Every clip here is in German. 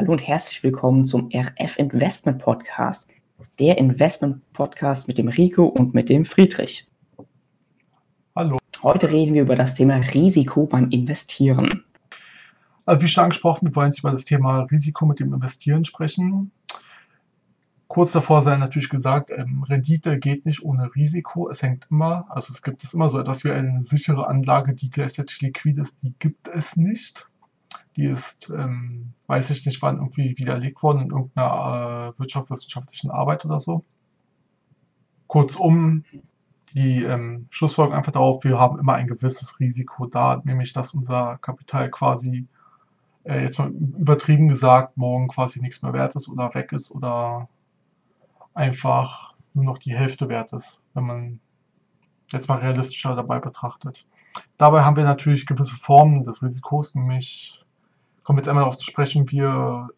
Hallo und herzlich willkommen zum RF Investment Podcast, der Investment Podcast mit dem Rico und mit dem Friedrich. Hallo. Heute reden wir über das Thema Risiko beim Investieren. Also wie schon angesprochen, wir wollen jetzt über das Thema Risiko mit dem Investieren sprechen. Kurz davor sei natürlich gesagt, ähm, Rendite geht nicht ohne Risiko. Es hängt immer, also es gibt es immer so etwas wie eine sichere Anlage, die gleichzeitig liquid ist, die gibt es nicht. Die ist, ähm, weiß ich nicht wann, irgendwie widerlegt worden in irgendeiner äh, wirtschaftswissenschaftlichen Arbeit oder so. Kurzum, die ähm, Schlussfolgerung einfach darauf, wir haben immer ein gewisses Risiko da, nämlich dass unser Kapital quasi, äh, jetzt mal übertrieben gesagt, morgen quasi nichts mehr wert ist oder weg ist oder einfach nur noch die Hälfte wert ist, wenn man jetzt mal realistischer dabei betrachtet. Dabei haben wir natürlich gewisse Formen des Risikos, nämlich kommen wir jetzt einmal darauf zu sprechen, wir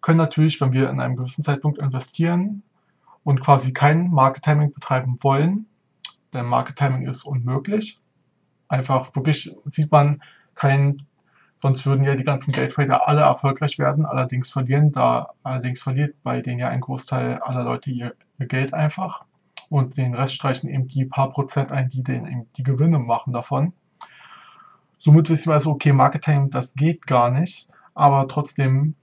können natürlich, wenn wir in einem gewissen Zeitpunkt investieren und quasi kein Market Timing betreiben wollen, denn Market Timing ist unmöglich. Einfach wirklich sieht man kein, sonst würden ja die ganzen Daytrader alle erfolgreich werden, allerdings verlieren, da allerdings verliert bei denen ja ein Großteil aller Leute ihr, ihr Geld einfach und den Rest streichen eben die paar Prozent ein, die den eben die Gewinne machen davon. Somit wissen wir also, okay, Marketing, das geht gar nicht, aber trotzdem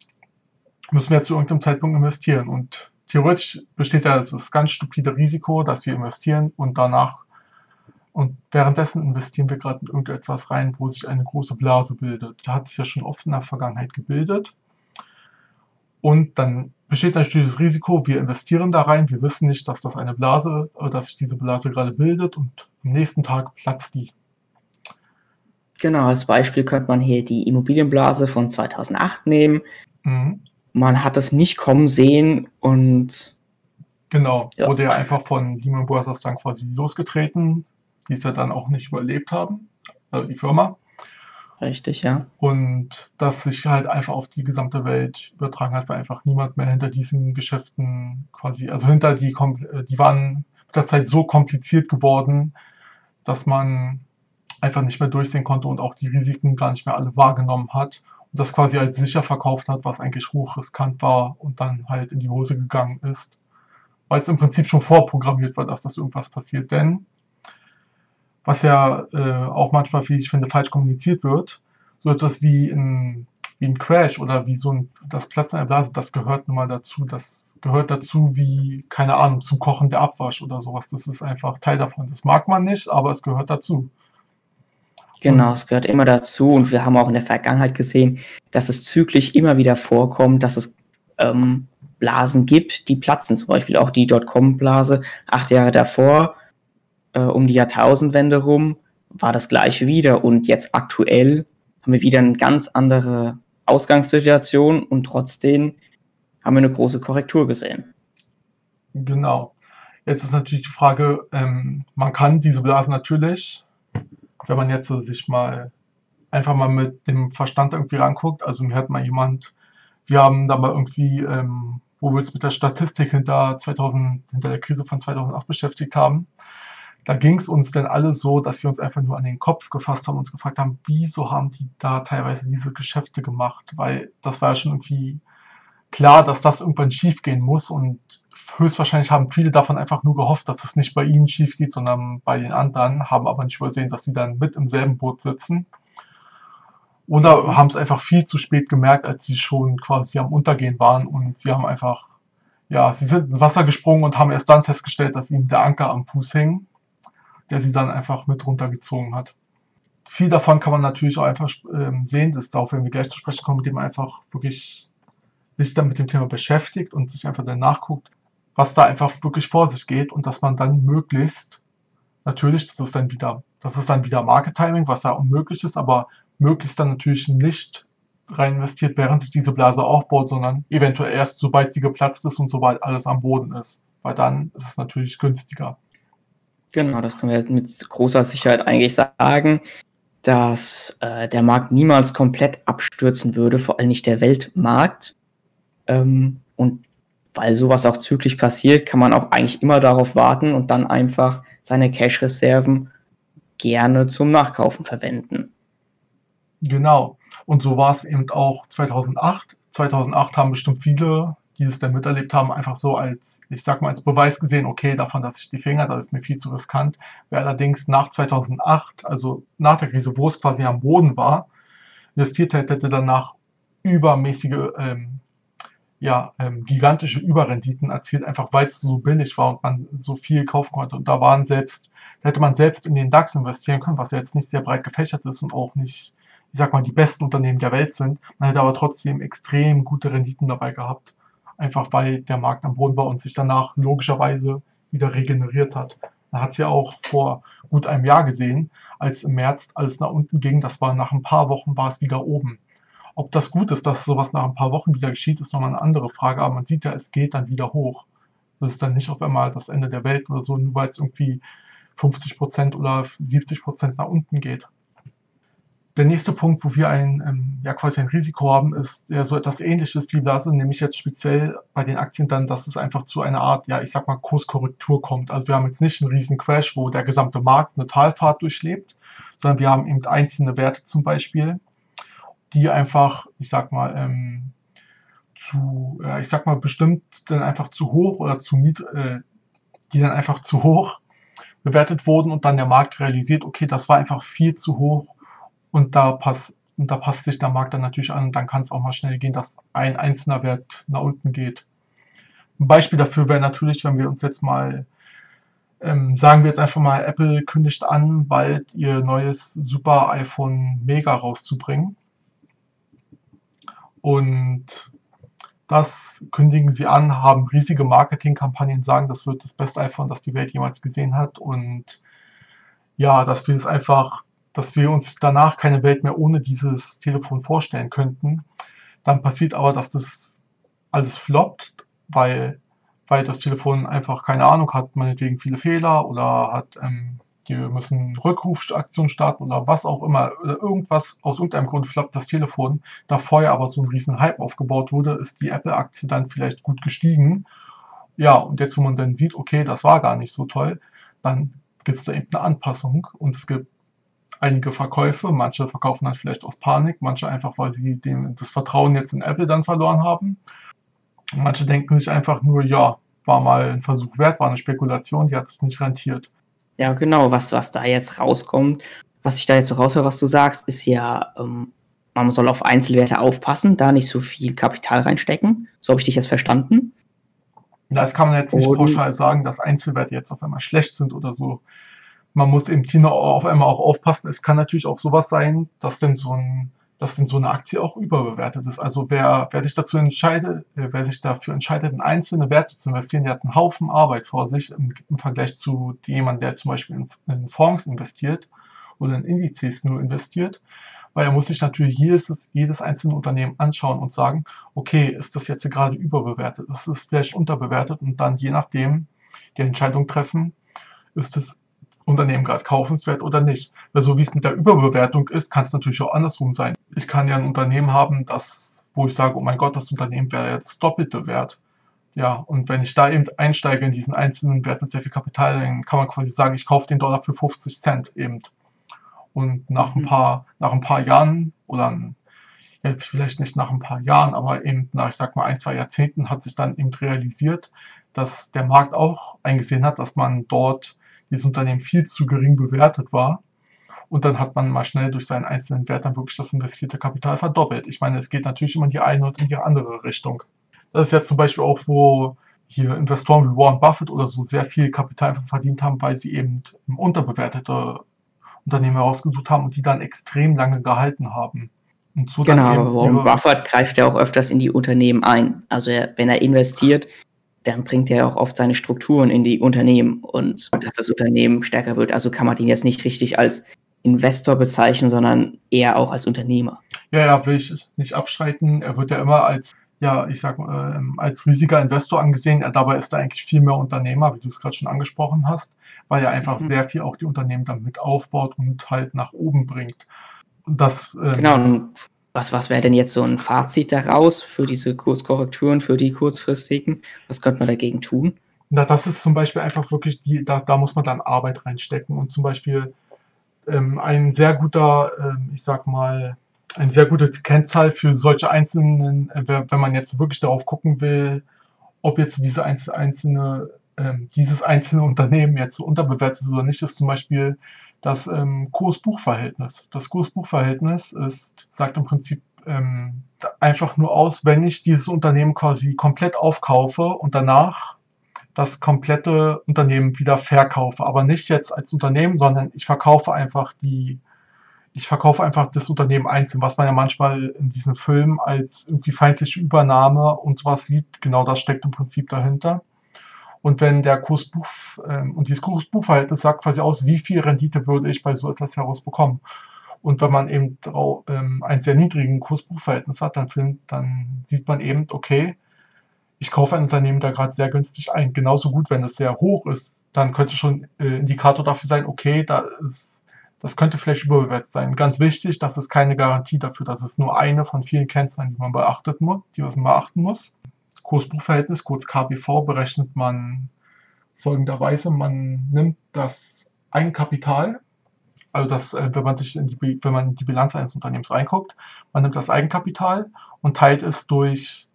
müssen wir zu irgendeinem Zeitpunkt investieren. Und theoretisch besteht ja das ganz stupide Risiko, dass wir investieren und danach und währenddessen investieren wir gerade in irgendetwas rein, wo sich eine große Blase bildet. Da hat sich ja schon oft in der Vergangenheit gebildet. Und dann besteht natürlich das Risiko, wir investieren da rein, wir wissen nicht, dass das eine Blase, dass sich diese Blase gerade bildet und am nächsten Tag platzt die. Genau, als Beispiel könnte man hier die Immobilienblase von 2008 nehmen. Mhm. Man hat es nicht kommen sehen und. Genau, ja. wurde ja einfach von Lehman Brothers dann quasi losgetreten, die es ja dann auch nicht überlebt haben, also die Firma. Richtig, ja. Und das sich halt einfach auf die gesamte Welt übertragen hat, weil einfach niemand mehr hinter diesen Geschäften quasi, also hinter die, die waren mit der Zeit so kompliziert geworden, dass man einfach nicht mehr durchsehen konnte und auch die Risiken gar nicht mehr alle wahrgenommen hat und das quasi als sicher verkauft hat, was eigentlich hochriskant war und dann halt in die Hose gegangen ist. Weil es im Prinzip schon vorprogrammiert war, dass das irgendwas passiert. Denn, was ja äh, auch manchmal, wie ich finde, falsch kommuniziert wird, so etwas wie ein, wie ein Crash oder wie so ein, das Platzen einer Blase, das gehört nun mal dazu. Das gehört dazu wie, keine Ahnung, zum Kochen der Abwasch oder sowas. Das ist einfach Teil davon. Das mag man nicht, aber es gehört dazu. Genau, es gehört immer dazu und wir haben auch in der Vergangenheit gesehen, dass es zyklisch immer wieder vorkommt, dass es ähm, Blasen gibt, die platzen. Zum Beispiel auch die Dotcom-Blase acht Jahre davor, äh, um die Jahrtausendwende rum, war das gleiche wieder und jetzt aktuell haben wir wieder eine ganz andere Ausgangssituation und trotzdem haben wir eine große Korrektur gesehen. Genau. Jetzt ist natürlich die Frage, ähm, man kann diese Blasen natürlich wenn man jetzt so sich mal einfach mal mit dem Verstand irgendwie ranguckt, also mir hat mal jemand, wir haben da mal irgendwie, ähm, wo wir uns mit der Statistik hinter 2000, hinter der Krise von 2008 beschäftigt haben, da ging es uns denn alle so, dass wir uns einfach nur an den Kopf gefasst haben und uns gefragt haben, wieso haben die da teilweise diese Geschäfte gemacht? Weil das war ja schon irgendwie klar, dass das irgendwann schief gehen muss und höchstwahrscheinlich haben viele davon einfach nur gehofft, dass es nicht bei ihnen schief geht, sondern bei den anderen, haben aber nicht übersehen, dass sie dann mit im selben Boot sitzen. Oder haben es einfach viel zu spät gemerkt, als sie schon quasi am Untergehen waren und sie haben einfach, ja, sie sind ins Wasser gesprungen und haben erst dann festgestellt, dass ihnen der Anker am Fuß hing, der sie dann einfach mit runtergezogen hat. Viel davon kann man natürlich auch einfach ähm, sehen, das darauf werden wir gleich zu sprechen kommen, mit dem man einfach wirklich sich dann mit dem Thema beschäftigt und sich einfach dann nachguckt, was da einfach wirklich vor sich geht und dass man dann möglichst, natürlich, das ist dann wieder, das ist dann wieder Market Timing, was ja unmöglich ist, aber möglichst dann natürlich nicht rein investiert, während sich diese Blase aufbaut, sondern eventuell erst, sobald sie geplatzt ist und sobald alles am Boden ist. Weil dann ist es natürlich günstiger. Genau, das können wir mit großer Sicherheit eigentlich sagen, dass äh, der Markt niemals komplett abstürzen würde, vor allem nicht der Weltmarkt. Ähm, und weil sowas auch zyklisch passiert, kann man auch eigentlich immer darauf warten und dann einfach seine Cash-Reserven gerne zum Nachkaufen verwenden. Genau. Und so war es eben auch 2008. 2008 haben bestimmt viele, die es dann miterlebt haben, einfach so als, ich sag mal, als Beweis gesehen, okay, davon lasse ich die Finger, das ist mir viel zu riskant. Wer allerdings nach 2008, also nach der Krise, wo es quasi am Boden war, investiert hätte, hätte danach übermäßige, ähm, ja, ähm, gigantische Überrenditen erzielt, einfach weil es so billig war und man so viel kaufen konnte. Und da waren selbst, da hätte man selbst in den DAX investieren können, was ja jetzt nicht sehr breit gefächert ist und auch nicht, ich sag mal, die besten Unternehmen der Welt sind. Man hätte aber trotzdem extrem gute Renditen dabei gehabt. Einfach weil der Markt am Boden war und sich danach logischerweise wieder regeneriert hat. Man hat es ja auch vor gut einem Jahr gesehen, als im März alles nach unten ging. Das war nach ein paar Wochen war es wieder oben. Ob das gut ist, dass sowas nach ein paar Wochen wieder geschieht, ist nochmal eine andere Frage. Aber man sieht ja, es geht dann wieder hoch. Das ist dann nicht auf einmal das Ende der Welt oder so, nur weil es irgendwie 50% oder 70% nach unten geht. Der nächste Punkt, wo wir ein, ähm, ja quasi ein Risiko haben, ist ja so etwas ähnliches wie Blase, nämlich jetzt speziell bei den Aktien dann, dass es einfach zu einer Art, ja, ich sag mal, Kurskorrektur kommt. Also wir haben jetzt nicht einen riesen Crash, wo der gesamte Markt eine Talfahrt durchlebt, sondern wir haben eben einzelne Werte zum Beispiel, die einfach, ich sag mal, ähm, zu, äh, ich sag mal, bestimmt dann einfach zu hoch oder zu niedrig, äh, die dann einfach zu hoch bewertet wurden und dann der Markt realisiert, okay, das war einfach viel zu hoch und da passt und da passt sich der Markt dann natürlich an dann kann es auch mal schnell gehen, dass ein einzelner Wert nach unten geht. Ein Beispiel dafür wäre natürlich, wenn wir uns jetzt mal ähm, sagen wir jetzt einfach mal, Apple kündigt an, bald ihr neues super iPhone Mega rauszubringen. Und das kündigen sie an, haben riesige Marketingkampagnen, sagen, das wird das beste iPhone, das die Welt jemals gesehen hat. Und ja, dass wir es einfach, dass wir uns danach keine Welt mehr ohne dieses Telefon vorstellen könnten. Dann passiert aber, dass das alles floppt, weil, weil das Telefon einfach keine Ahnung hat, meinetwegen viele Fehler oder hat ähm, die müssen Rückrufaktionen starten oder was auch immer, irgendwas, aus irgendeinem Grund flappt das Telefon, da vorher aber so ein riesen Hype aufgebaut wurde, ist die Apple-Aktie dann vielleicht gut gestiegen. Ja, und jetzt, wo man dann sieht, okay, das war gar nicht so toll, dann gibt es da eben eine Anpassung und es gibt einige Verkäufe, manche verkaufen dann vielleicht aus Panik, manche einfach, weil sie den, das Vertrauen jetzt in Apple dann verloren haben. Manche denken sich einfach nur, ja, war mal ein Versuch wert, war eine Spekulation, die hat sich nicht rentiert. Ja, genau, was, was da jetzt rauskommt, was ich da jetzt so raushöre, was du sagst, ist ja, ähm, man soll auf Einzelwerte aufpassen, da nicht so viel Kapital reinstecken. So habe ich dich jetzt verstanden. Das kann man jetzt nicht Und, pauschal sagen, dass Einzelwerte jetzt auf einmal schlecht sind oder so. Man muss im Kino auf einmal auch aufpassen. Es kann natürlich auch sowas sein, dass denn so ein dass denn so eine Aktie auch überbewertet ist. Also wer, wer sich dazu entscheidet, äh, wer sich dafür entscheidet, in einzelne Werte zu investieren, der hat einen Haufen Arbeit vor sich im, im Vergleich zu jemandem, der zum Beispiel in, in, Fonds investiert oder in Indizes nur investiert. Weil er muss sich natürlich jedes, jedes einzelne Unternehmen anschauen und sagen, okay, ist das jetzt gerade überbewertet, ist es vielleicht unterbewertet und dann je nachdem die Entscheidung treffen, ist es Unternehmen gerade kaufenswert oder nicht. Weil so wie es mit der Überbewertung ist, kann es natürlich auch andersrum sein. Ich kann ja ein Unternehmen haben, das, wo ich sage, oh mein Gott, das Unternehmen wäre ja das Doppelte wert. Ja, und wenn ich da eben einsteige in diesen einzelnen Wert mit sehr viel Kapital, dann kann man quasi sagen, ich kaufe den Dollar für 50 Cent eben. Und nach ein mhm. paar, nach ein paar Jahren oder ja, vielleicht nicht nach ein paar Jahren, aber eben nach, ich sag mal, ein, zwei Jahrzehnten hat sich dann eben realisiert, dass der Markt auch eingesehen hat, dass man dort dieses Unternehmen viel zu gering bewertet war. Und dann hat man mal schnell durch seinen einzelnen Wert dann wirklich das investierte Kapital verdoppelt. Ich meine, es geht natürlich immer in die eine und in die andere Richtung. Das ist jetzt zum Beispiel auch, wo hier Investoren wie Warren Buffett oder so sehr viel Kapital verdient haben, weil sie eben unterbewertete Unternehmen herausgesucht haben und die dann extrem lange gehalten haben. Und so genau, aber Warren Buffett greift ja auch öfters in die Unternehmen ein. Also er, wenn er investiert, dann bringt er auch oft seine Strukturen in die Unternehmen und dass das Unternehmen stärker wird. Also kann man ihn jetzt nicht richtig als Investor bezeichnen, sondern eher auch als Unternehmer. Ja, ja, will ich nicht abstreiten. Er wird ja immer als, ja, ich sag mal, ähm, als riesiger Investor angesehen. Dabei ist er eigentlich viel mehr Unternehmer, wie du es gerade schon angesprochen hast, weil er einfach mhm. sehr viel auch die Unternehmen dann mit aufbaut und halt nach oben bringt. Und das, ähm, genau, und was, was wäre denn jetzt so ein Fazit daraus für diese Kurskorrekturen, für die kurzfristigen? Was könnte man dagegen tun? Na, das ist zum Beispiel einfach wirklich, die, da, da muss man dann Arbeit reinstecken und zum Beispiel ähm, ein sehr guter, ähm, ich sag mal, eine sehr gute Kennzahl für solche einzelnen, äh, wenn man jetzt wirklich darauf gucken will, ob jetzt diese einzelne, äh, dieses einzelne Unternehmen jetzt so unterbewertet ist oder nicht, ist zum Beispiel das ähm, Kurs-Buch-Verhältnis. Das Kurs-Buch-Verhältnis ist, sagt im Prinzip ähm, einfach nur aus, wenn ich dieses Unternehmen quasi komplett aufkaufe und danach das komplette Unternehmen wieder verkaufe. Aber nicht jetzt als Unternehmen, sondern ich verkaufe einfach die, ich verkaufe einfach das Unternehmen einzeln, was man ja manchmal in diesen Filmen als irgendwie feindliche Übernahme und sowas sieht. Genau das steckt im Prinzip dahinter. Und wenn der Kursbuch ähm, und dieses Kursbuchverhältnis sagt quasi aus, wie viel Rendite würde ich bei so etwas herausbekommen. Und wenn man eben ähm, einen sehr niedrigen Kursbuchverhältnis hat, dann, find, dann sieht man eben, okay, ich kaufe ein Unternehmen da gerade sehr günstig ein. Genauso gut, wenn es sehr hoch ist, dann könnte schon äh, Indikator dafür sein, okay, da ist, das könnte vielleicht überbewertet sein. Ganz wichtig, das ist keine Garantie dafür, dass es nur eine von vielen Kennzahlen, die man beachtet muss, die man beachten muss. Kursbuchverhältnis, kurz KBV, berechnet man folgenderweise. Man nimmt das Eigenkapital, also das, äh, wenn man sich in die, wenn man in die Bilanz eines Unternehmens reinguckt, man nimmt das Eigenkapital und teilt es durch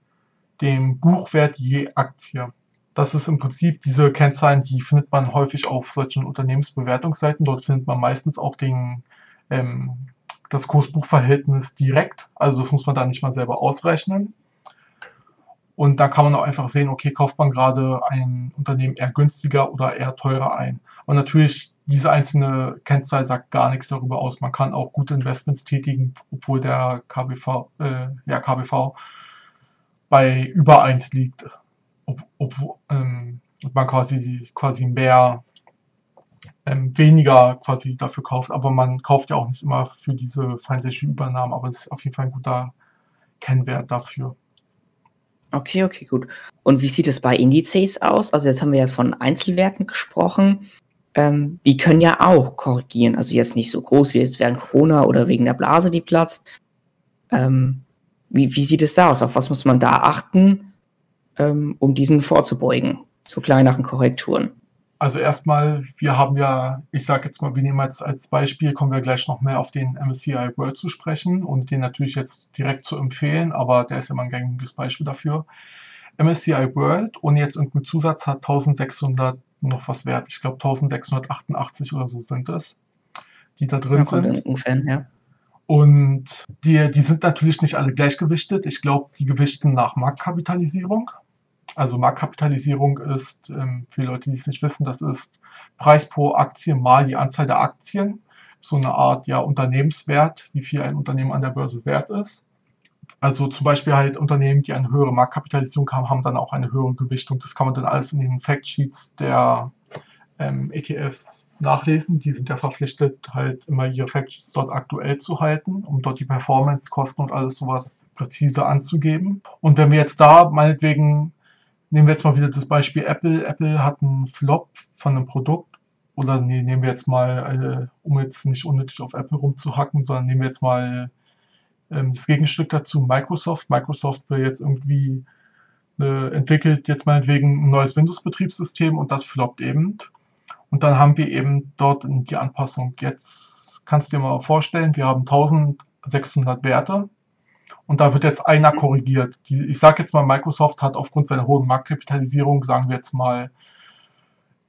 den Buchwert je Aktie. Das ist im Prinzip diese Kennzahlen, die findet man häufig auf solchen Unternehmensbewertungsseiten. Dort findet man meistens auch den, ähm, das Kursbuchverhältnis direkt. Also das muss man da nicht mal selber ausrechnen. Und da kann man auch einfach sehen, okay, kauft man gerade ein Unternehmen eher günstiger oder eher teurer ein. Und natürlich, diese einzelne Kennzahl sagt gar nichts darüber aus. Man kann auch gute Investments tätigen, obwohl der KBV, äh, ja, KBV bei über 1 liegt. Ob, ob, ähm, man quasi, quasi mehr, ähm, weniger quasi dafür kauft. Aber man kauft ja auch nicht immer für diese feindliche Übernahmen. Aber es ist auf jeden Fall ein guter Kennwert dafür. Okay, okay, gut. Und wie sieht es bei Indizes aus? Also jetzt haben wir ja von Einzelwerten gesprochen. Ähm, die können ja auch korrigieren. Also jetzt nicht so groß wie jetzt während Corona oder wegen der Blase, die platzt. Ähm, wie, wie sieht es da aus? Auf was muss man da achten, ähm, um diesen vorzubeugen? Zu kleineren Korrekturen. Also erstmal, wir haben ja, ich sage jetzt mal, wir nehmen jetzt als Beispiel, kommen wir gleich noch mehr auf den MSCI World zu sprechen und den natürlich jetzt direkt zu empfehlen, aber der ist ja mal ein gängiges Beispiel dafür. MSCI World ohne jetzt irgendeinen Zusatz hat 1600 noch was wert. Ich glaube 1688 oder so sind es, die da drin ja, sind. Ungefähr, ja. Und die, die sind natürlich nicht alle gleichgewichtet. Ich glaube, die gewichten nach Marktkapitalisierung. Also Marktkapitalisierung ist, ähm, für Leute, die es nicht wissen, das ist Preis pro Aktie mal die Anzahl der Aktien. So eine Art ja, Unternehmenswert, wie viel ein Unternehmen an der Börse wert ist. Also zum Beispiel halt Unternehmen, die eine höhere Marktkapitalisierung haben, haben dann auch eine höhere Gewichtung. Das kann man dann alles in den Factsheets der ähm, ETFs nachlesen. Die sind ja verpflichtet, halt immer ihre Factsheets dort aktuell zu halten, um dort die Performance, Kosten und alles sowas präzise anzugeben. Und wenn wir jetzt da meinetwegen Nehmen wir jetzt mal wieder das Beispiel Apple. Apple hat einen Flop von einem Produkt. Oder nee, nehmen wir jetzt mal, äh, um jetzt nicht unnötig auf Apple rumzuhacken, sondern nehmen wir jetzt mal ähm, das Gegenstück dazu, Microsoft. Microsoft will jetzt irgendwie äh, entwickelt jetzt meinetwegen ein neues Windows-Betriebssystem und das floppt eben. Und dann haben wir eben dort die Anpassung. Jetzt kannst du dir mal vorstellen, wir haben 1600 Werte und da wird jetzt einer korrigiert. Die, ich sage jetzt mal, Microsoft hat aufgrund seiner hohen Marktkapitalisierung, sagen wir jetzt mal,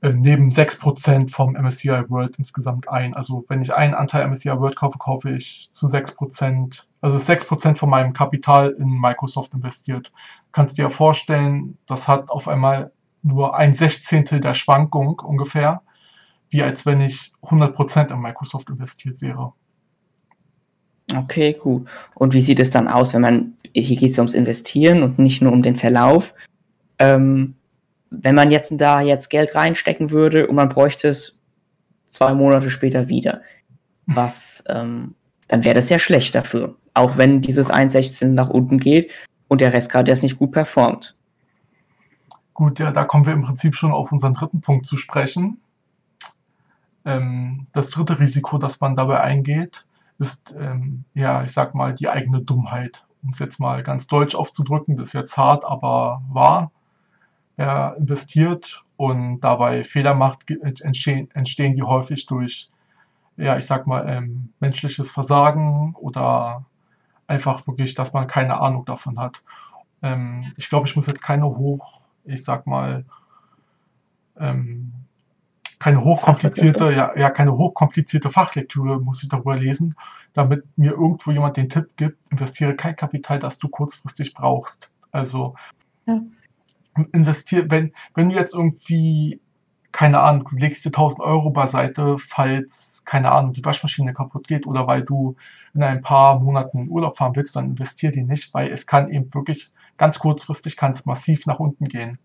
äh, neben 6% vom MSCI World insgesamt ein. Also wenn ich einen Anteil MSCI World kaufe, kaufe ich zu 6%, also 6% von meinem Kapital in Microsoft investiert. Kannst du dir vorstellen, das hat auf einmal nur ein Sechzehntel der Schwankung ungefähr, wie als wenn ich 100% in Microsoft investiert wäre. Okay, gut. Und wie sieht es dann aus, wenn man, hier geht es ums Investieren und nicht nur um den Verlauf. Ähm, wenn man jetzt da jetzt Geld reinstecken würde und man bräuchte es zwei Monate später wieder, was, ähm, dann wäre das ja schlecht dafür. Auch wenn dieses 1,16 nach unten geht und der Rest gerade erst nicht gut performt. Gut, ja, da kommen wir im Prinzip schon auf unseren dritten Punkt zu sprechen. Ähm, das dritte Risiko, das man dabei eingeht, ist, ähm, ja, ich sag mal, die eigene Dummheit. Um es jetzt mal ganz deutsch aufzudrücken, das ist jetzt hart, aber wahr. Wer investiert und dabei Fehler macht, entstehen, entstehen die häufig durch, ja, ich sag mal, ähm, menschliches Versagen oder einfach wirklich, dass man keine Ahnung davon hat. Ähm, ich glaube, ich muss jetzt keine hoch, ich sag mal, ähm, keine hochkomplizierte, ja, ja, keine hochkomplizierte Fachlektüre muss ich darüber lesen, damit mir irgendwo jemand den Tipp gibt, investiere kein Kapital, das du kurzfristig brauchst. Also ja. investiere, wenn, wenn du jetzt irgendwie, keine Ahnung, legst dir 1000 Euro beiseite, falls, keine Ahnung, die Waschmaschine kaputt geht oder weil du in ein paar Monaten in Urlaub fahren willst, dann investiere die nicht, weil es kann eben wirklich ganz kurzfristig kann es massiv nach unten gehen.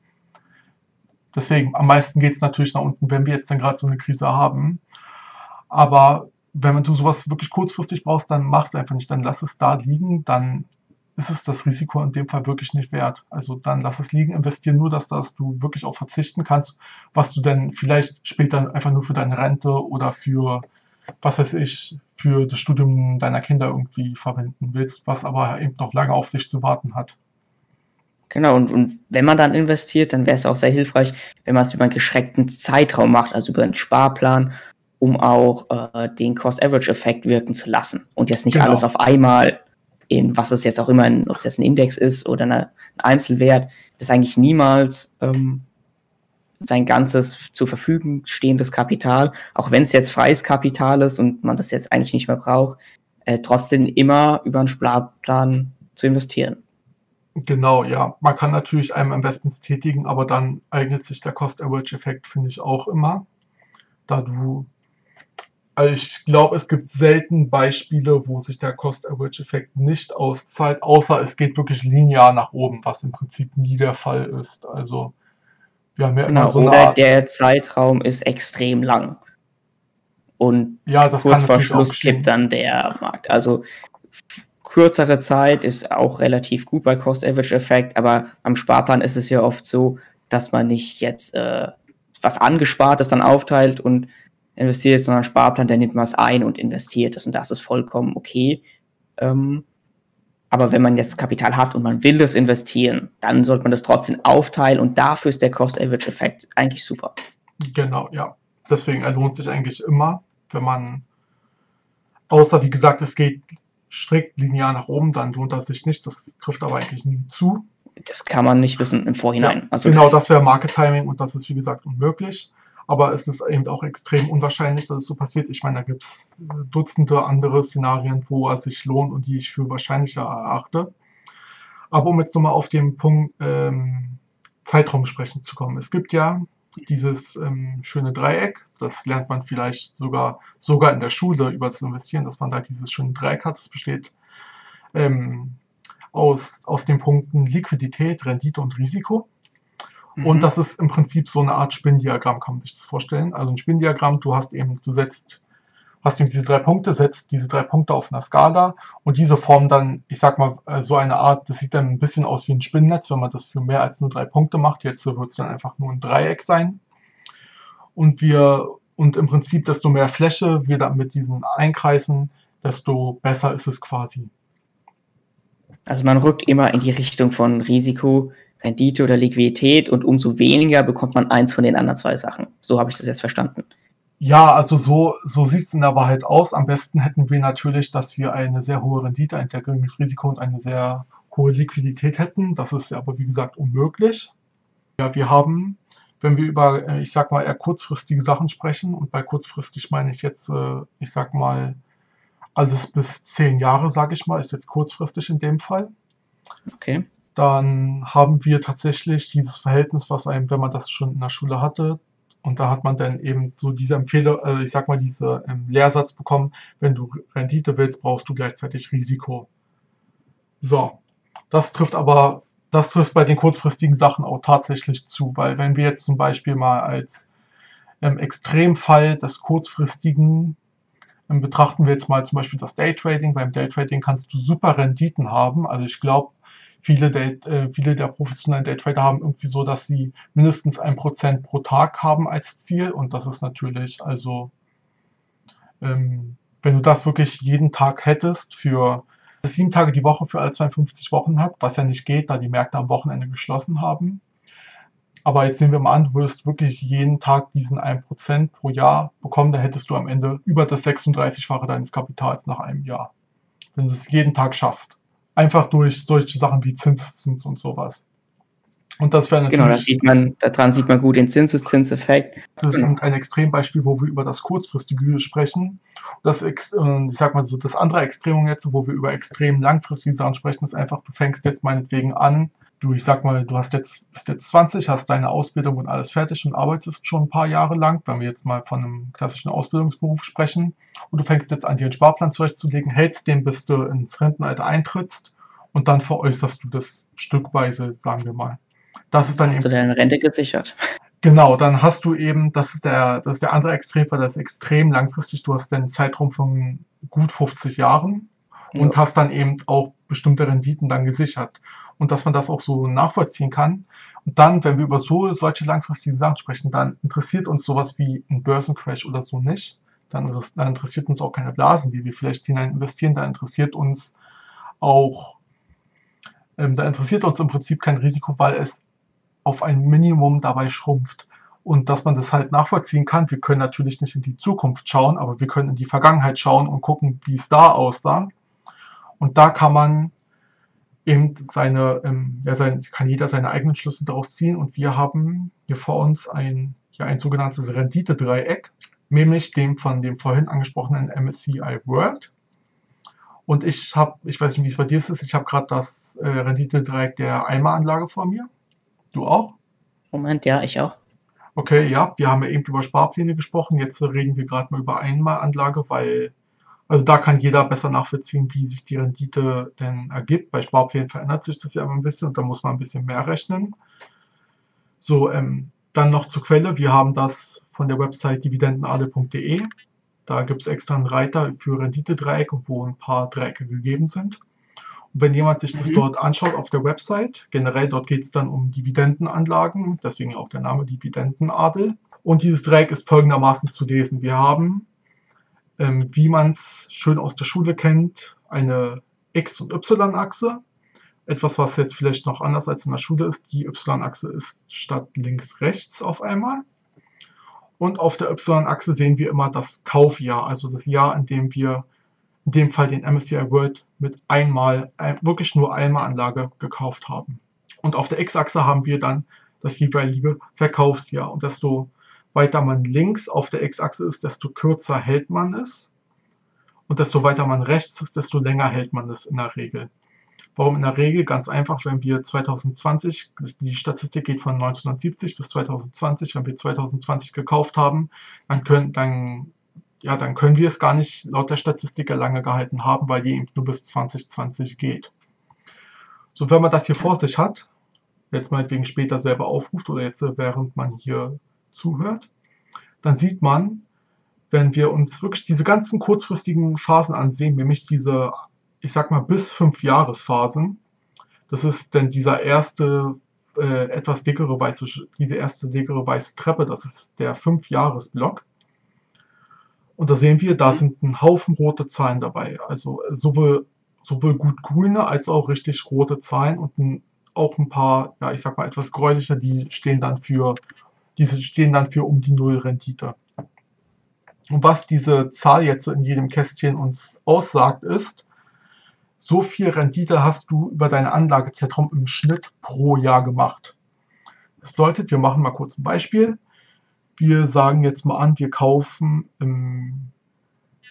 Deswegen, am meisten geht es natürlich nach unten, wenn wir jetzt dann gerade so eine Krise haben. Aber wenn du sowas wirklich kurzfristig brauchst, dann mach es einfach nicht. Dann lass es da liegen, dann ist es das Risiko in dem Fall wirklich nicht wert. Also dann lass es liegen, investiere nur das, dass du wirklich auch verzichten kannst, was du dann vielleicht später einfach nur für deine Rente oder für, was weiß ich, für das Studium deiner Kinder irgendwie verwenden willst, was aber eben noch lange auf sich zu warten hat. Genau, und, und wenn man dann investiert, dann wäre es auch sehr hilfreich, wenn man es über einen geschreckten Zeitraum macht, also über einen Sparplan, um auch äh, den Cost-Average-Effekt wirken zu lassen und jetzt nicht genau. alles auf einmal in, was es jetzt auch immer, ob es jetzt ein Index ist oder eine, ein Einzelwert, das eigentlich niemals ähm, sein ganzes zur Verfügung stehendes Kapital, auch wenn es jetzt freies Kapital ist und man das jetzt eigentlich nicht mehr braucht, äh, trotzdem immer über einen Sparplan zu investieren. Genau, ja. Man kann natürlich einem Investments tätigen, aber dann eignet sich der Cost-Average-Effekt, finde ich, auch immer. Da du, also ich glaube, es gibt selten Beispiele, wo sich der Cost-Average-Effekt nicht auszahlt, außer es geht wirklich linear nach oben, was im Prinzip nie der Fall ist. Also, wir haben ja genau, immer so eine oder Art, der Zeitraum ist extrem lang. Und ja, kurz vor Schluss kippt dann der Markt. Also kürzere Zeit ist auch relativ gut bei Cost-Average-Effekt, aber am Sparplan ist es ja oft so, dass man nicht jetzt äh, was Angespartes dann aufteilt und investiert, sondern Sparplan, der nimmt es ein und investiert es und das ist vollkommen okay. Ähm, aber wenn man jetzt Kapital hat und man will das investieren, dann sollte man das trotzdem aufteilen und dafür ist der Cost-Average-Effekt eigentlich super. Genau, ja. Deswegen lohnt sich eigentlich immer, wenn man, außer wie gesagt, es geht strikt linear nach oben, dann lohnt das sich nicht. Das trifft aber eigentlich nie zu. Das kann man nicht wissen im Vorhinein. Ja, also genau, das wäre Market Timing und das ist wie gesagt unmöglich. Aber es ist eben auch extrem unwahrscheinlich, dass es so passiert. Ich meine, da gibt es äh, Dutzende andere Szenarien, wo er sich lohnt und die ich für wahrscheinlicher erachte. Aber um jetzt nochmal auf den Punkt ähm, Zeitraum sprechen zu kommen. Es gibt ja dieses ähm, schöne Dreieck. Das lernt man vielleicht sogar, sogar in der Schule über das Investieren, dass man da dieses schöne Dreieck hat. Das besteht ähm, aus, aus den Punkten Liquidität, Rendite und Risiko. Mhm. Und das ist im Prinzip so eine Art Spinndiagramm, kann man sich das vorstellen. Also ein Spinndiagramm, du hast eben, du setzt hast du diese drei Punkte, setzt diese drei Punkte auf einer Skala und diese formen dann, ich sag mal, äh, so eine Art, das sieht dann ein bisschen aus wie ein Spinnennetz, wenn man das für mehr als nur drei Punkte macht. Jetzt wird es dann einfach nur ein Dreieck sein. Und wir, und im Prinzip, desto mehr Fläche wir dann mit diesen einkreisen, desto besser ist es quasi. Also man rückt immer in die Richtung von Risiko, Rendite oder Liquidität und umso weniger bekommt man eins von den anderen zwei Sachen. So habe ich das jetzt verstanden. Ja, also so, so sieht es in der Wahrheit aus. Am besten hätten wir natürlich, dass wir eine sehr hohe Rendite, ein sehr geringes Risiko und eine sehr hohe Liquidität hätten. Das ist aber, wie gesagt, unmöglich. Ja, wir haben, wenn wir über, äh, ich sag mal, eher kurzfristige Sachen sprechen, und bei kurzfristig meine ich jetzt, äh, ich sag mal, alles bis zehn Jahre, sage ich mal, ist jetzt kurzfristig in dem Fall. Okay. Dann haben wir tatsächlich dieses Verhältnis, was einem, wenn man das schon in der Schule hatte, und da hat man dann eben so diese Empfehlung, also ich sag mal, diese ähm, Lehrsatz bekommen, wenn du Rendite willst, brauchst du gleichzeitig Risiko. So, das trifft aber, das trifft bei den kurzfristigen Sachen auch tatsächlich zu, weil wenn wir jetzt zum Beispiel mal als ähm, Extremfall des kurzfristigen ähm, betrachten wir jetzt mal zum Beispiel das Daytrading. Beim Daytrading kannst du super Renditen haben. Also ich glaube, viele der, äh, viele der professionellen Daytrader haben irgendwie so, dass sie mindestens ein Prozent pro Tag haben als Ziel und das ist natürlich, also ähm, wenn du das wirklich jeden Tag hättest für sieben Tage die Woche für alle 52 Wochen hat, was ja nicht geht, da die Märkte am Wochenende geschlossen haben. Aber jetzt nehmen wir mal an, du würdest wirklich jeden Tag diesen 1% pro Jahr bekommen, dann hättest du am Ende über das 36-fache deines Kapitals nach einem Jahr. wenn du es jeden Tag schaffst. Einfach durch solche Sachen wie Zinseszins und sowas. Und das wäre natürlich. Genau, da sieht man, daran sieht man gut den Zinseszinseffekt. Das ist ein Extrembeispiel, wo wir über das kurzfristige sprechen. Das, äh, ich sag mal so, das andere Extremum jetzt, wo wir über extrem langfristige Sachen sprechen, ist einfach, du fängst jetzt meinetwegen an, du, ich sag mal, du hast jetzt, bist jetzt 20, hast deine Ausbildung und alles fertig und arbeitest schon ein paar Jahre lang, wenn wir jetzt mal von einem klassischen Ausbildungsberuf sprechen, und du fängst jetzt an, dir einen Sparplan zurechtzulegen, hältst den, bis du ins Rentenalter eintrittst und dann veräußerst du das stückweise, sagen wir mal. Das ist dann hast eben. deine Rente gesichert. Genau, dann hast du eben, das ist der, das ist der andere Extremfall, das ist extrem langfristig. Du hast einen Zeitraum von gut 50 Jahren ja. und hast dann eben auch bestimmte Renditen dann gesichert. Und dass man das auch so nachvollziehen kann. Und dann, wenn wir über so solche langfristigen Sachen sprechen, dann interessiert uns sowas wie ein Börsencrash oder so nicht. Dann, dann interessiert uns auch keine Blasen, wie wir vielleicht hinein investieren. Da interessiert uns auch, ähm, da interessiert uns im Prinzip kein Risiko, weil es auf ein Minimum dabei schrumpft. Und dass man das halt nachvollziehen kann. Wir können natürlich nicht in die Zukunft schauen, aber wir können in die Vergangenheit schauen und gucken, wie es da aussah. Und da kann man eben seine, ähm, ja, sein, kann jeder seine eigenen Schlüsse daraus ziehen. Und wir haben hier vor uns ein, ja, ein sogenanntes Rendite-Dreieck, nämlich dem von dem vorhin angesprochenen MSCI World. Und ich habe, ich weiß nicht, wie es bei dir ist, ich habe gerade das äh, Rendite-Dreieck der Eimeranlage vor mir. Du auch? Moment, ja, ich auch. Okay, ja, wir haben ja eben über Sparpläne gesprochen. Jetzt reden wir gerade mal über Einmalanlage, weil also da kann jeder besser nachvollziehen, wie sich die Rendite denn ergibt. Bei Sparplänen verändert sich das ja immer ein bisschen und da muss man ein bisschen mehr rechnen. So, ähm, dann noch zur Quelle. Wir haben das von der Website dividendenade.de. Da gibt es extra einen Reiter für Renditedreieck, wo ein paar Dreiecke gegeben sind wenn jemand sich das mhm. dort anschaut auf der Website, generell dort geht es dann um Dividendenanlagen, deswegen auch der Name Dividendenadel. Und dieses Dreieck ist folgendermaßen zu lesen. Wir haben, ähm, wie man es schön aus der Schule kennt, eine X- und Y-Achse. Etwas, was jetzt vielleicht noch anders als in der Schule ist. Die Y-Achse ist statt links rechts auf einmal. Und auf der Y-Achse sehen wir immer das Kaufjahr, also das Jahr, in dem wir in dem Fall den MSCI World mit einmal, wirklich nur einmal Anlage gekauft haben. Und auf der X-Achse haben wir dann das jeweilige Verkaufsjahr. Und desto weiter man links auf der X-Achse ist, desto kürzer hält man es. Und desto weiter man rechts ist, desto länger hält man es in der Regel. Warum in der Regel? Ganz einfach, wenn wir 2020, die Statistik geht von 1970 bis 2020, wenn wir 2020 gekauft haben, dann können, dann ja, dann können wir es gar nicht laut der Statistiker lange gehalten haben, weil die eben nur bis 2020 geht. So, wenn man das hier vor sich hat, jetzt meinetwegen später selber aufruft oder jetzt während man hier zuhört, dann sieht man, wenn wir uns wirklich diese ganzen kurzfristigen Phasen ansehen, nämlich diese, ich sag mal, bis fünf Jahresphasen, das ist denn dieser erste äh, etwas dickere weiße, diese erste dickere weiße Treppe, das ist der fünf Jahresblock. Und da sehen wir, da mhm. sind ein Haufen rote Zahlen dabei. Also sowohl, sowohl gut grüne als auch richtig rote Zahlen und ein, auch ein paar, ja, ich sag mal etwas gräulicher, die stehen dann für, diese stehen dann für um die Nullrendite. Und was diese Zahl jetzt in jedem Kästchen uns aussagt, ist, so viel Rendite hast du über deine Anlagezeitraum im Schnitt pro Jahr gemacht. Das bedeutet, wir machen mal kurz ein Beispiel wir sagen jetzt mal an, wir kaufen im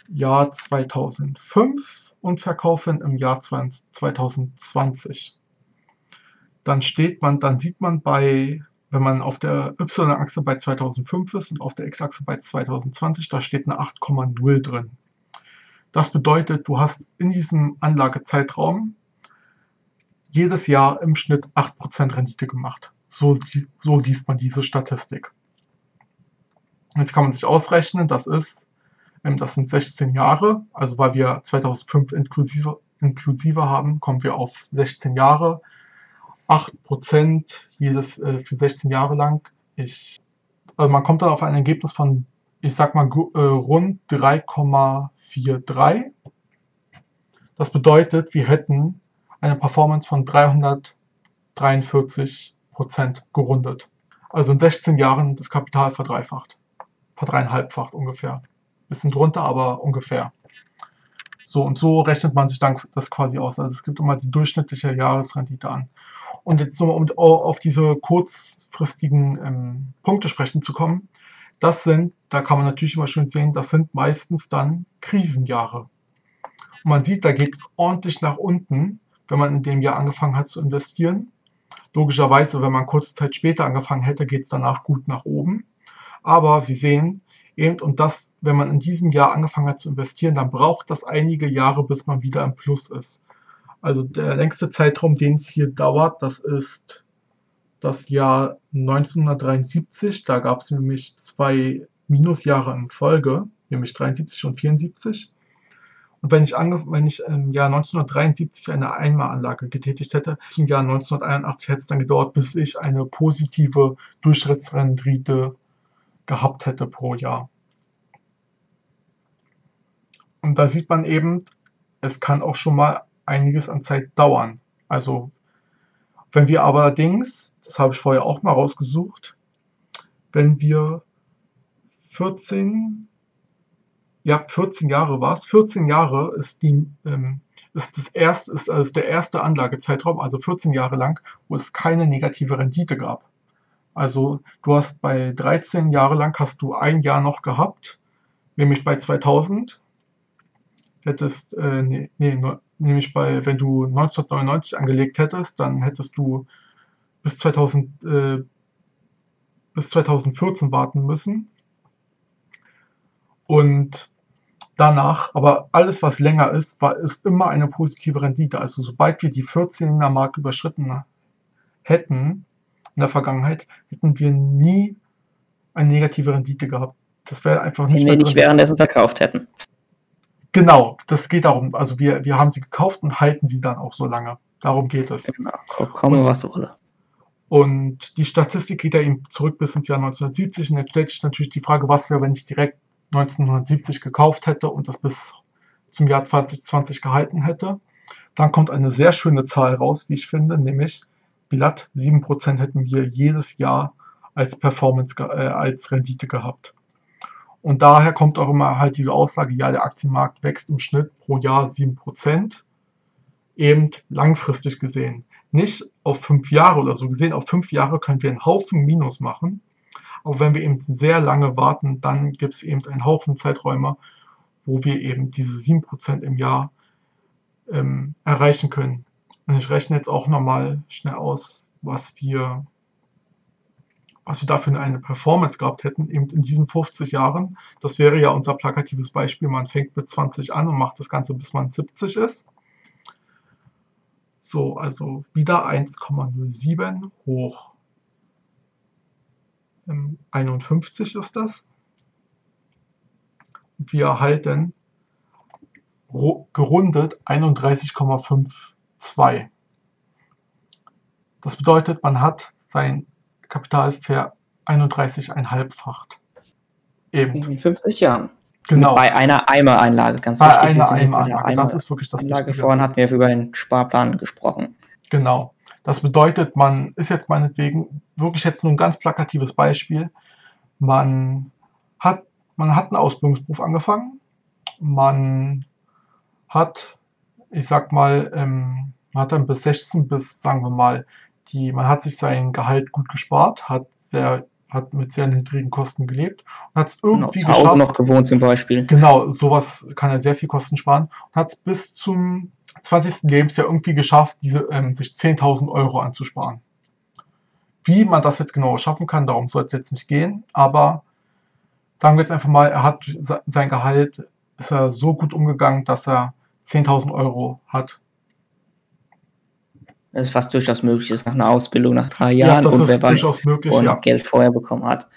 Jahr 2005 und verkaufen im Jahr 2020. Dann steht man, dann sieht man bei, wenn man auf der Y-Achse bei 2005 ist und auf der X-Achse bei 2020, da steht eine 8,0 drin. Das bedeutet, du hast in diesem Anlagezeitraum jedes Jahr im Schnitt 8% Rendite gemacht. So, so liest man diese Statistik. Jetzt kann man sich ausrechnen, das ist, ähm, das sind 16 Jahre, also weil wir 2005 inklusive, inklusive haben, kommen wir auf 16 Jahre, 8% jedes äh, für 16 Jahre lang. Ich, also man kommt dann auf ein Ergebnis von, ich sag mal, äh, rund 3,43. Das bedeutet, wir hätten eine Performance von 343% gerundet. Also in 16 Jahren das Kapital verdreifacht verdreieinhalbfacht ungefähr. Bisschen drunter, aber ungefähr. So und so rechnet man sich dann das quasi aus. Also es gibt immer die durchschnittliche Jahresrendite an. Und jetzt nochmal, um auf diese kurzfristigen ähm, Punkte sprechen zu kommen, das sind, da kann man natürlich immer schön sehen, das sind meistens dann Krisenjahre. Und man sieht, da geht es ordentlich nach unten, wenn man in dem Jahr angefangen hat zu investieren. Logischerweise, wenn man kurze Zeit später angefangen hätte, geht es danach gut nach oben. Aber wir sehen eben, und das, wenn man in diesem Jahr angefangen hat zu investieren, dann braucht das einige Jahre, bis man wieder im Plus ist. Also der längste Zeitraum, den es hier dauert, das ist das Jahr 1973. Da gab es nämlich zwei Minusjahre in Folge, nämlich 73 und 74. Und wenn ich, wenn ich im Jahr 1973 eine Einmalanlage getätigt hätte, zum Jahr 1981 hätte es dann gedauert, bis ich eine positive Durchschnittsrendite gehabt hätte pro Jahr. Und da sieht man eben, es kann auch schon mal einiges an Zeit dauern. Also wenn wir allerdings, das habe ich vorher auch mal rausgesucht, wenn wir 14, ja 14 Jahre war es, 14 Jahre ist die ähm, ist das erste ist, ist der erste Anlagezeitraum, also 14 Jahre lang, wo es keine negative Rendite gab. Also du hast bei 13 Jahre lang hast du ein Jahr noch gehabt, nämlich bei 2000 hättest, äh, nee, nee, nämlich bei, wenn du 1999 angelegt hättest, dann hättest du bis 2000, äh, bis 2014 warten müssen. Und danach, aber alles, was länger ist, war, ist immer eine positive Rendite. Also sobald wir die 14er Marke überschritten hätten in der Vergangenheit, hätten wir nie eine negative Rendite gehabt. Das wäre einfach nicht. Wenn wir nicht währenddessen verkauft hätten. Genau, das geht darum. Also wir, wir haben sie gekauft und halten sie dann auch so lange. Darum geht es. Genau, komme was wolle. Und die Statistik geht ja eben zurück bis ins Jahr 1970 und jetzt stellt sich natürlich die Frage, was wäre, wenn ich direkt 1970 gekauft hätte und das bis zum Jahr 2020 gehalten hätte. Dann kommt eine sehr schöne Zahl raus, wie ich finde, nämlich glatt 7% hätten wir jedes Jahr als Performance, äh, als Rendite gehabt. Und daher kommt auch immer halt diese Aussage, ja, der Aktienmarkt wächst im Schnitt pro Jahr 7%, eben langfristig gesehen. Nicht auf fünf Jahre oder so gesehen, auf fünf Jahre können wir einen Haufen Minus machen. Aber wenn wir eben sehr lange warten, dann gibt es eben einen Haufen Zeiträume, wo wir eben diese 7% im Jahr ähm, erreichen können. Und ich rechne jetzt auch nochmal schnell aus, was wir was wir dafür eine Performance gehabt hätten, eben in diesen 50 Jahren. Das wäre ja unser plakatives Beispiel. Man fängt mit 20 an und macht das Ganze, bis man 70 ist. So, also wieder 1,07 hoch 51 ist das. Wir erhalten gerundet 31,52. Das bedeutet, man hat sein Kapital ver 31,5-facht. Eben. In 50 Jahren. Genau. Bei einer Eimer-Einlage, ganz Bei wichtig. Einer Eimer-Einlage, das ist wirklich das Einlage Wichtige. Vorhin hatten wir über den Sparplan gesprochen. Genau. Das bedeutet, man ist jetzt meinetwegen wirklich jetzt nur ein ganz plakatives Beispiel. Man hat, man hat einen Ausbildungsberuf angefangen. Man hat, ich sag mal, ähm, man hat dann bis 16 bis, sagen wir mal, die, man hat sich sein Gehalt gut gespart, hat sehr hat mit sehr niedrigen Kosten gelebt und hat es irgendwie genau, geschafft. noch gewohnt zum Beispiel. Genau, sowas kann er sehr viel Kosten sparen und hat es bis zum 20. Lebensjahr irgendwie geschafft, diese, ähm, sich 10.000 Euro anzusparen. Wie man das jetzt genau schaffen kann, darum soll es jetzt nicht gehen, aber sagen wir jetzt einfach mal, er hat sein Gehalt, ist er so gut umgegangen, dass er 10.000 Euro hat was durchaus möglich ist nach einer Ausbildung nach drei Jahren ja, das und ist wer durchaus möglich, ja. Geld vorher bekommen hat.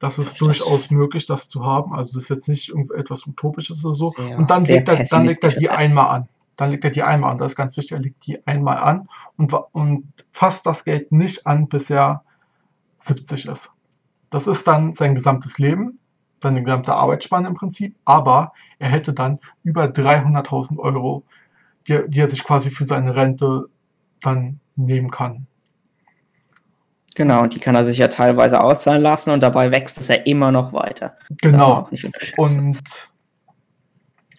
Das ist durchaus möglich, das zu haben. Also das ist jetzt nicht etwas Utopisches oder so. Sehr, und dann legt, er, dann legt er die einmal an. Dann legt er die einmal an. Das ist ganz wichtig. Er legt die einmal an und, und fasst das Geld nicht an, bis er 70 ist. Das ist dann sein gesamtes Leben, seine gesamte Arbeitsspanne im Prinzip. Aber er hätte dann über 300.000 Euro, die, die er sich quasi für seine Rente dann nehmen kann. Genau, und die kann er sich ja teilweise auszahlen lassen und dabei wächst es ja immer noch weiter. Genau. Und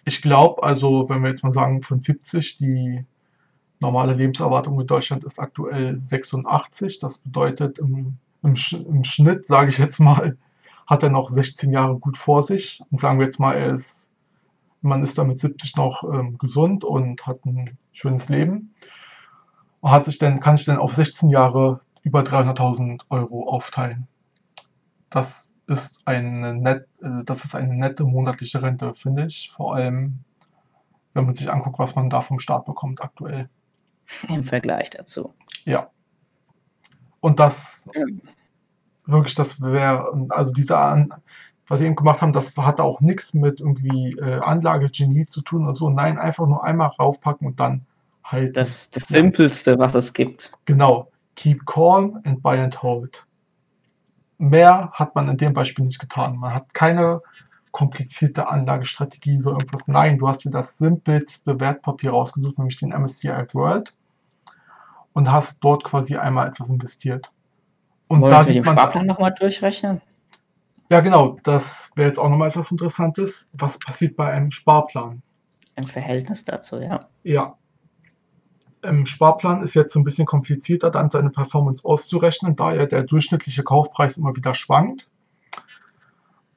ich glaube, also wenn wir jetzt mal sagen von 70, die normale Lebenserwartung in Deutschland ist aktuell 86. Das bedeutet im, im, im Schnitt, sage ich jetzt mal, hat er noch 16 Jahre gut vor sich. Und sagen wir jetzt mal, er ist, man ist damit 70 noch ähm, gesund und hat ein schönes Leben. Hat sich dann, kann sich dann auf 16 Jahre über 300.000 Euro aufteilen. Das ist eine, net, äh, das ist eine nette monatliche Rente, finde ich. Vor allem, wenn man sich anguckt, was man da vom Staat bekommt aktuell. Im Vergleich dazu. Ja. Und das mhm. wirklich, das wäre, also diese, An was sie eben gemacht haben, das hatte auch nichts mit irgendwie äh, Anlagegenie zu tun oder so. Nein, einfach nur einmal raufpacken und dann halt. Das, das Simpelste, was es gibt. Genau. Keep calm and buy and hold. Mehr hat man in dem Beispiel nicht getan. Man hat keine komplizierte Anlagestrategie, so irgendwas. Nein, du hast dir das simpelste Wertpapier rausgesucht, nämlich den MSCI World und hast dort quasi einmal etwas investiert. Und Wollen da sieht man Sparplan nochmal durchrechnen. Ja, genau. Das wäre jetzt auch nochmal etwas Interessantes. Was passiert bei einem Sparplan? Im Verhältnis dazu, ja. Ja. Im Sparplan ist jetzt ein bisschen komplizierter, dann seine Performance auszurechnen, da ja der durchschnittliche Kaufpreis immer wieder schwankt.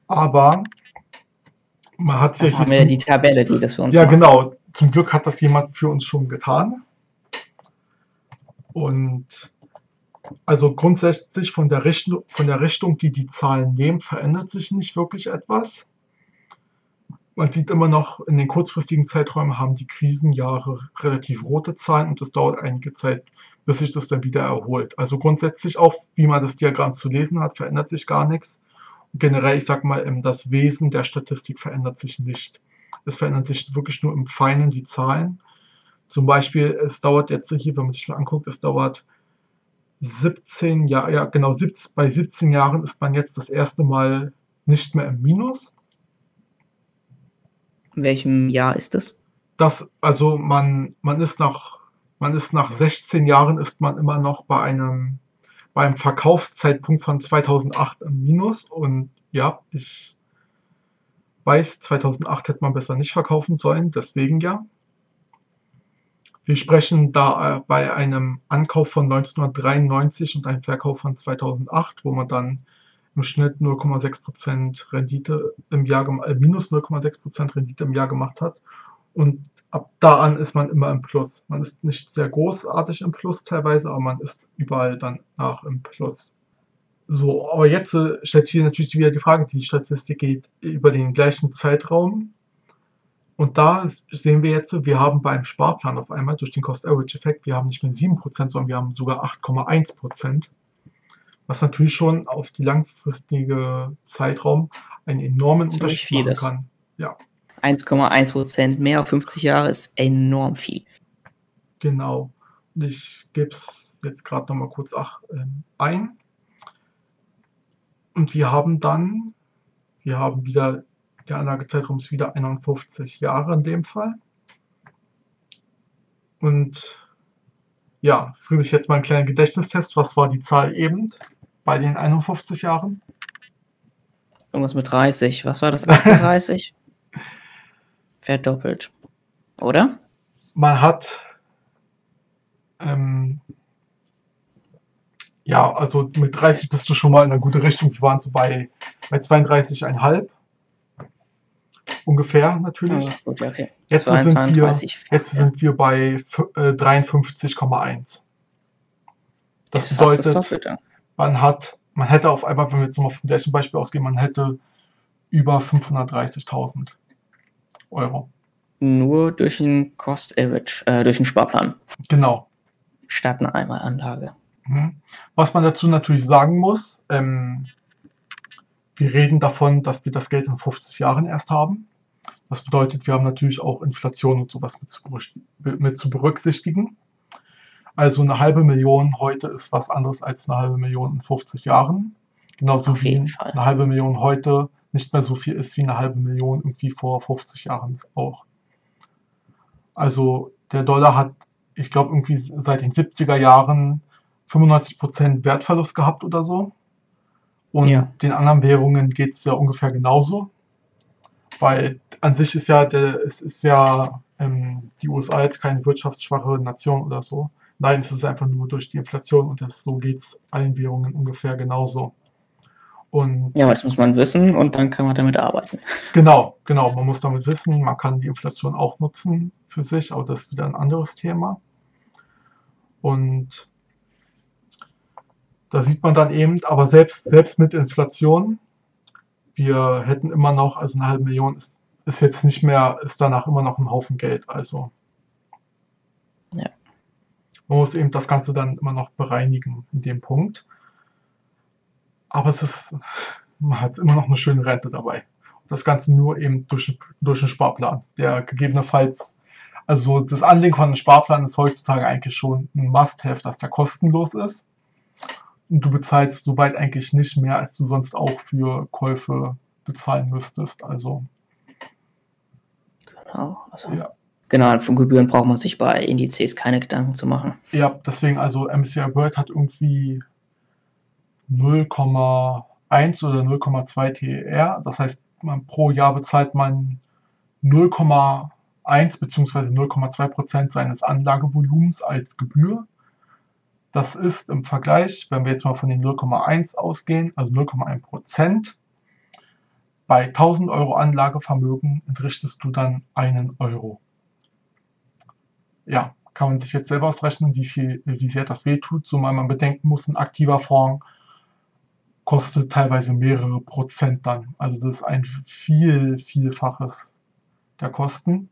Aber man hat ja hier. Haben wir die Tabelle, die das für uns Ja, macht. genau. Zum Glück hat das jemand für uns schon getan. Und also grundsätzlich von der, Richtung, von der Richtung, die die Zahlen nehmen, verändert sich nicht wirklich etwas. Man sieht immer noch, in den kurzfristigen Zeiträumen haben die Krisenjahre relativ rote Zahlen und es dauert einige Zeit, bis sich das dann wieder erholt. Also grundsätzlich auch, wie man das Diagramm zu lesen hat, verändert sich gar nichts generell, ich sag mal, das Wesen der Statistik verändert sich nicht. Es verändert sich wirklich nur im Feinen die Zahlen. Zum Beispiel, es dauert jetzt hier, wenn man sich mal anguckt, es dauert 17 Jahre, ja genau, 17, bei 17 Jahren ist man jetzt das erste Mal nicht mehr im Minus. In welchem Jahr ist das? Das, also man, man ist nach, man ist nach 16 Jahren ist man immer noch bei einem beim Verkaufszeitpunkt von 2008 im Minus. Und ja, ich weiß, 2008 hätte man besser nicht verkaufen sollen, deswegen ja. Wir sprechen da äh, bei einem Ankauf von 1993 und einem Verkauf von 2008, wo man dann im Schnitt 0,6% Rendite im Jahr, äh, minus 0,6% Rendite im Jahr gemacht hat. Und ab da an ist man immer im Plus. Man ist nicht sehr großartig im Plus teilweise, aber man ist überall dann nach im Plus. So, aber jetzt äh, stellt sich natürlich wieder die Frage, die Statistik geht über den gleichen Zeitraum. Und da sehen wir jetzt, wir haben beim Sparplan auf einmal durch den Cost-Average-Effekt, wir haben nicht mehr 7%, sondern wir haben sogar 8,1%. Was natürlich schon auf die langfristige Zeitraum einen enormen Unterschied machen kann. Ja. 1,1 Prozent mehr auf 50 Jahre ist enorm viel. Genau. Und ich gebe es jetzt gerade noch mal kurz ach, äh, ein. Und wir haben dann, wir haben wieder, der Anlagezeitraum ist wieder 51 Jahre in dem Fall. Und ja, Friedrich, jetzt mal einen kleinen Gedächtnistest. Was war die Zahl eben bei den 51 Jahren? Irgendwas mit 30. Was war das? 38? verdoppelt. Oder? Man hat ähm, ja, also mit 30 bist du schon mal in eine gute Richtung. Wir waren so bei, bei 32,5 ungefähr natürlich. Ja, gut, okay. Jetzt, 22, sind wir, jetzt ja. sind wir bei äh, 53,1. Das bedeutet, das man hat, man hätte auf einmal, wenn wir jetzt mal vom gleichen Beispiel ausgehen, man hätte über 530.000 Euro. Nur durch einen Cost Average, äh, durch einen Sparplan. Genau. Statt eine Einmalanlage. Mhm. Was man dazu natürlich sagen muss, ähm, wir reden davon, dass wir das Geld in 50 Jahren erst haben. Das bedeutet, wir haben natürlich auch Inflation und sowas mit zu berücksichtigen. Also eine halbe Million heute ist was anderes als eine halbe Million in 50 Jahren. Genauso wie eine halbe Million heute nicht mehr so viel ist wie eine halbe Million irgendwie vor 50 Jahren auch. Also der Dollar hat, ich glaube, irgendwie seit den 70er Jahren 95% Wertverlust gehabt oder so. Und ja. den anderen Währungen geht es ja ungefähr genauso. Weil an sich ist ja, der, es ist ja ähm, die USA jetzt keine wirtschaftsschwache Nation oder so. Nein, es ist einfach nur durch die Inflation und das, so geht es allen Währungen ungefähr genauso. Und ja, das muss man wissen und dann kann man damit arbeiten. Genau, genau. Man muss damit wissen, man kann die Inflation auch nutzen für sich, aber das ist wieder ein anderes Thema. Und da sieht man dann eben, aber selbst, selbst mit Inflation, wir hätten immer noch, also eine halbe Million ist, ist jetzt nicht mehr, ist danach immer noch ein Haufen Geld. Also. Man muss eben das Ganze dann immer noch bereinigen in dem Punkt. Aber es ist, man hat immer noch eine schöne Rente dabei. Das Ganze nur eben durch, durch einen Sparplan, der gegebenenfalls, also das Anlegen von einem Sparplan ist heutzutage eigentlich schon ein Must-Have, dass der kostenlos ist. Und du bezahlst soweit eigentlich nicht mehr, als du sonst auch für Käufe bezahlen müsstest. Also. Genau, also. Ja. Genau, von Gebühren braucht man sich bei Indizes keine Gedanken zu machen. Ja, deswegen, also MSCI World hat irgendwie 0,1 oder 0,2 TER. Das heißt, man, pro Jahr bezahlt man 0,1 bzw. 0,2 Prozent seines Anlagevolumens als Gebühr. Das ist im Vergleich, wenn wir jetzt mal von den 0,1 ausgehen, also 0,1 Prozent, bei 1000 Euro Anlagevermögen entrichtest du dann einen Euro. Ja, kann man sich jetzt selber ausrechnen, wie viel, wie sehr das wehtut, zumal man bedenken muss, ein aktiver Fonds kostet teilweise mehrere Prozent dann. Also das ist ein viel, vielfaches der Kosten.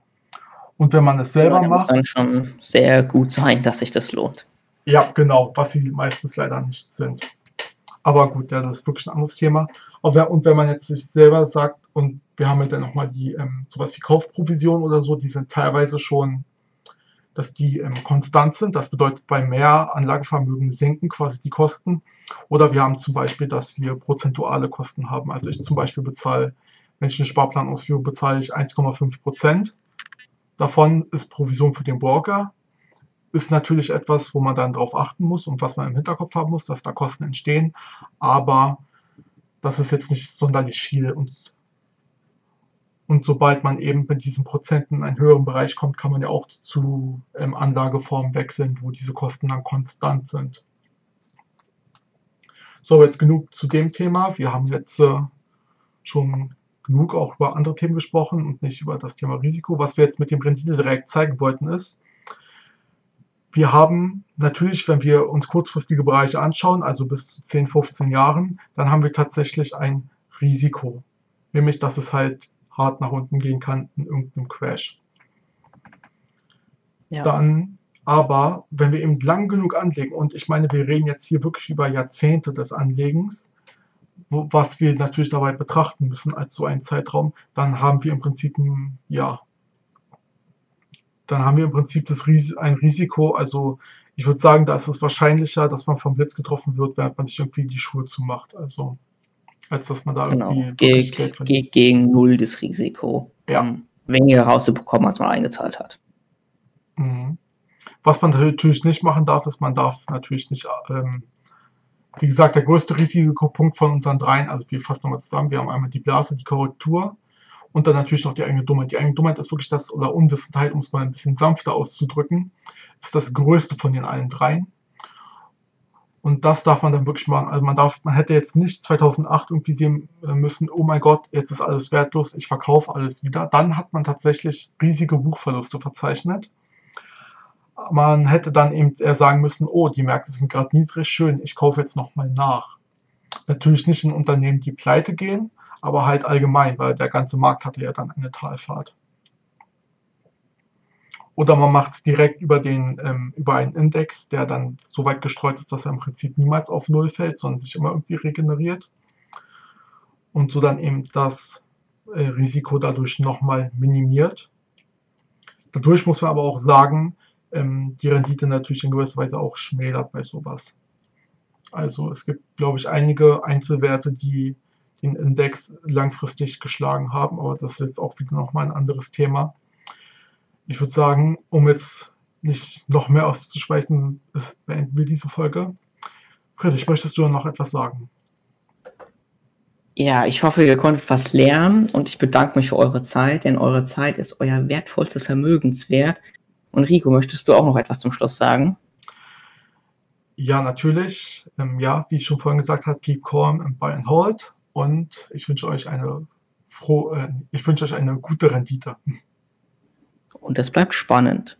Und wenn man es selber ja, macht. Muss dann schon sehr gut sein, dass sich das lohnt. Ja, genau, was sie meistens leider nicht sind. Aber gut, ja, das ist wirklich ein anderes Thema. Und wenn man jetzt sich selber sagt, und wir haben ja dann nochmal die ähm, sowas wie Kaufprovision oder so, die sind teilweise schon dass die ähm, konstant sind. Das bedeutet, bei mehr Anlagevermögen sinken quasi die Kosten. Oder wir haben zum Beispiel, dass wir prozentuale Kosten haben. Also ich zum Beispiel bezahle, wenn ich einen Sparplan ausführe, bezahle ich 1,5 Prozent. Davon ist Provision für den Broker. Ist natürlich etwas, wo man dann darauf achten muss und was man im Hinterkopf haben muss, dass da Kosten entstehen. Aber das ist jetzt nicht sonderlich viel und und sobald man eben mit diesen Prozenten in einen höheren Bereich kommt, kann man ja auch zu ähm, Anlageformen wechseln, wo diese Kosten dann konstant sind. So, jetzt genug zu dem Thema. Wir haben jetzt äh, schon genug auch über andere Themen gesprochen und nicht über das Thema Risiko. Was wir jetzt mit dem Rendite direkt zeigen wollten ist, wir haben natürlich, wenn wir uns kurzfristige Bereiche anschauen, also bis zu 10, 15 Jahren, dann haben wir tatsächlich ein Risiko. Nämlich, dass es halt hart nach unten gehen kann in irgendeinem Crash. Ja. Dann aber, wenn wir eben lang genug anlegen, und ich meine, wir reden jetzt hier wirklich über Jahrzehnte des Anlegens, wo, was wir natürlich dabei betrachten müssen als so einen Zeitraum, dann haben wir im Prinzip ein, ja, dann haben wir im Prinzip das Ris ein Risiko, also ich würde sagen, da ist es wahrscheinlicher, dass man vom Blitz getroffen wird, während man sich irgendwie die Schuhe zumacht. Also als dass man da genau. irgendwie Ge Geld verdient. gegen null das Risiko, ja. um weniger rauszubekommen, als man eingezahlt hat. Mhm. Was man natürlich nicht machen darf, ist, man darf natürlich nicht, ähm, wie gesagt, der größte Risikopunkt von unseren dreien, also wir fassen nochmal zusammen, wir haben einmal die Blase, die Korrektur und dann natürlich noch die eigene Dummheit. Die eigene Dummheit ist wirklich das, oder Unwissenheit, um es mal ein bisschen sanfter auszudrücken, ist das größte von den allen dreien. Und das darf man dann wirklich machen. Also man darf, man hätte jetzt nicht 2008 irgendwie sehen äh, müssen, oh mein Gott, jetzt ist alles wertlos, ich verkaufe alles wieder. Dann hat man tatsächlich riesige Buchverluste verzeichnet. Man hätte dann eben eher sagen müssen, oh, die Märkte sind gerade niedrig, schön, ich kaufe jetzt nochmal nach. Natürlich nicht in Unternehmen, die pleite gehen, aber halt allgemein, weil der ganze Markt hatte ja dann eine Talfahrt. Oder man macht es direkt über, den, ähm, über einen Index, der dann so weit gestreut ist, dass er im Prinzip niemals auf Null fällt, sondern sich immer irgendwie regeneriert. Und so dann eben das äh, Risiko dadurch nochmal minimiert. Dadurch muss man aber auch sagen, ähm, die Rendite natürlich in gewisser Weise auch schmälert bei sowas. Also es gibt, glaube ich, einige Einzelwerte, die den Index langfristig geschlagen haben, aber das ist jetzt auch wieder nochmal ein anderes Thema ich würde sagen, um jetzt nicht noch mehr auszuschweißen, beenden wir diese Folge. Friedrich, möchtest du noch etwas sagen? Ja, ich hoffe, ihr konntet was lernen und ich bedanke mich für eure Zeit, denn eure Zeit ist euer wertvollstes Vermögenswert. Und Rico, möchtest du auch noch etwas zum Schluss sagen? Ja, natürlich. Ähm, ja, wie ich schon vorhin gesagt habe, keep calm and buy and hold. Und ich wünsche euch eine froh, äh, ich wünsche euch eine gute Rendite. Und es bleibt spannend.